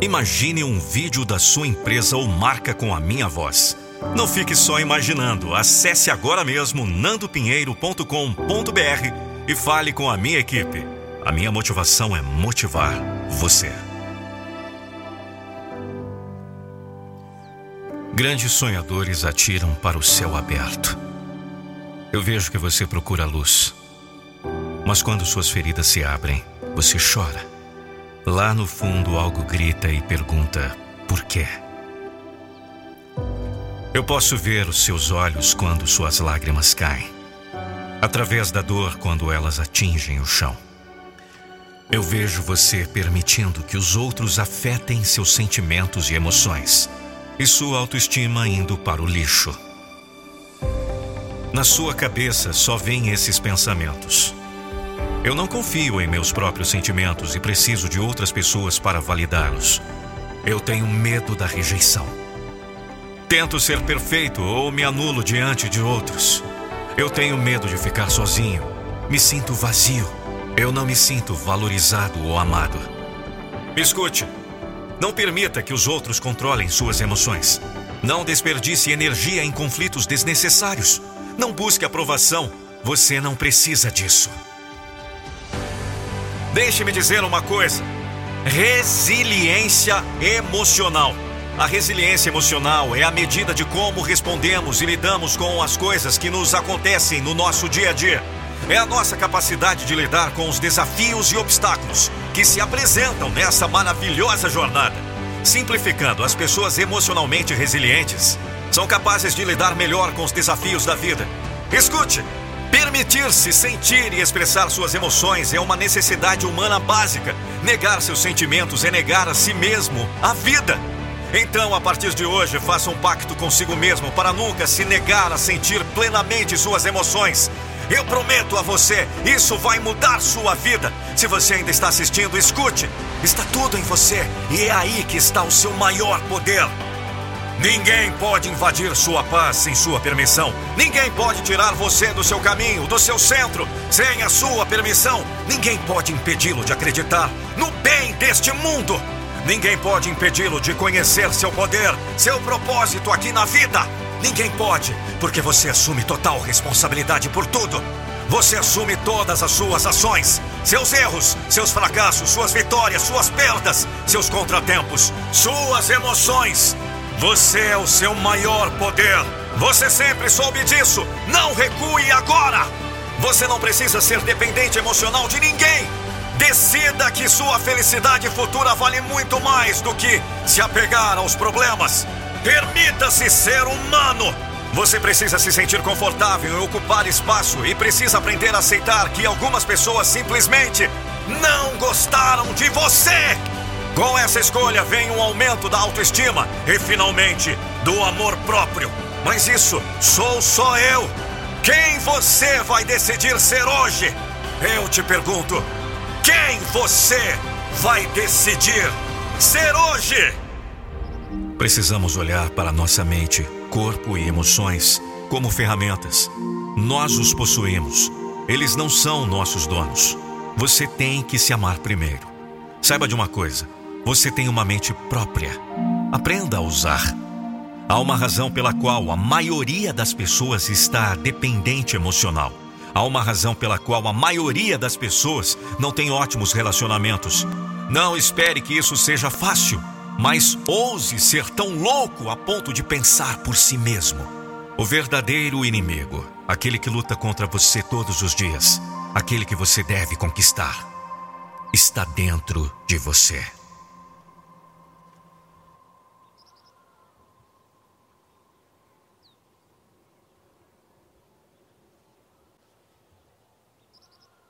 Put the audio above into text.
Imagine um vídeo da sua empresa ou marca com a minha voz. Não fique só imaginando. Acesse agora mesmo nandopinheiro.com.br e fale com a minha equipe. A minha motivação é motivar você. Grandes sonhadores atiram para o céu aberto. Eu vejo que você procura luz. Mas quando suas feridas se abrem, você chora. Lá no fundo, algo grita e pergunta: por quê? Eu posso ver os seus olhos quando suas lágrimas caem, através da dor quando elas atingem o chão. Eu vejo você permitindo que os outros afetem seus sentimentos e emoções, e sua autoestima indo para o lixo. Na sua cabeça só vêm esses pensamentos. Eu não confio em meus próprios sentimentos e preciso de outras pessoas para validá-los. Eu tenho medo da rejeição. Tento ser perfeito ou me anulo diante de outros. Eu tenho medo de ficar sozinho. Me sinto vazio. Eu não me sinto valorizado ou amado. Escute. Não permita que os outros controlem suas emoções. Não desperdice energia em conflitos desnecessários. Não busque aprovação. Você não precisa disso. Deixe-me dizer uma coisa: resiliência emocional. A resiliência emocional é a medida de como respondemos e lidamos com as coisas que nos acontecem no nosso dia a dia. É a nossa capacidade de lidar com os desafios e obstáculos que se apresentam nessa maravilhosa jornada. Simplificando, as pessoas emocionalmente resilientes são capazes de lidar melhor com os desafios da vida. Escute, Permitir-se sentir e expressar suas emoções é uma necessidade humana básica. Negar seus sentimentos é negar a si mesmo a vida. Então, a partir de hoje, faça um pacto consigo mesmo para nunca se negar a sentir plenamente suas emoções. Eu prometo a você, isso vai mudar sua vida. Se você ainda está assistindo, escute. Está tudo em você e é aí que está o seu maior poder. Ninguém pode invadir sua paz sem sua permissão. Ninguém pode tirar você do seu caminho, do seu centro, sem a sua permissão. Ninguém pode impedi-lo de acreditar no bem deste mundo. Ninguém pode impedi-lo de conhecer seu poder, seu propósito aqui na vida. Ninguém pode, porque você assume total responsabilidade por tudo. Você assume todas as suas ações, seus erros, seus fracassos, suas vitórias, suas perdas, seus contratempos, suas emoções. Você é o seu maior poder. Você sempre soube disso. Não recue agora. Você não precisa ser dependente emocional de ninguém. Decida que sua felicidade futura vale muito mais do que se apegar aos problemas. Permita-se ser humano. Você precisa se sentir confortável em ocupar espaço e precisa aprender a aceitar que algumas pessoas simplesmente não gostaram de você. Com essa escolha vem um aumento da autoestima e, finalmente, do amor próprio. Mas isso sou só eu. Quem você vai decidir ser hoje? Eu te pergunto: quem você vai decidir ser hoje? Precisamos olhar para nossa mente, corpo e emoções como ferramentas. Nós os possuímos. Eles não são nossos donos. Você tem que se amar primeiro. Saiba de uma coisa: você tem uma mente própria. Aprenda a usar. Há uma razão pela qual a maioria das pessoas está dependente emocional. Há uma razão pela qual a maioria das pessoas não tem ótimos relacionamentos. Não espere que isso seja fácil, mas ouse ser tão louco a ponto de pensar por si mesmo. O verdadeiro inimigo, aquele que luta contra você todos os dias, aquele que você deve conquistar, está dentro de você.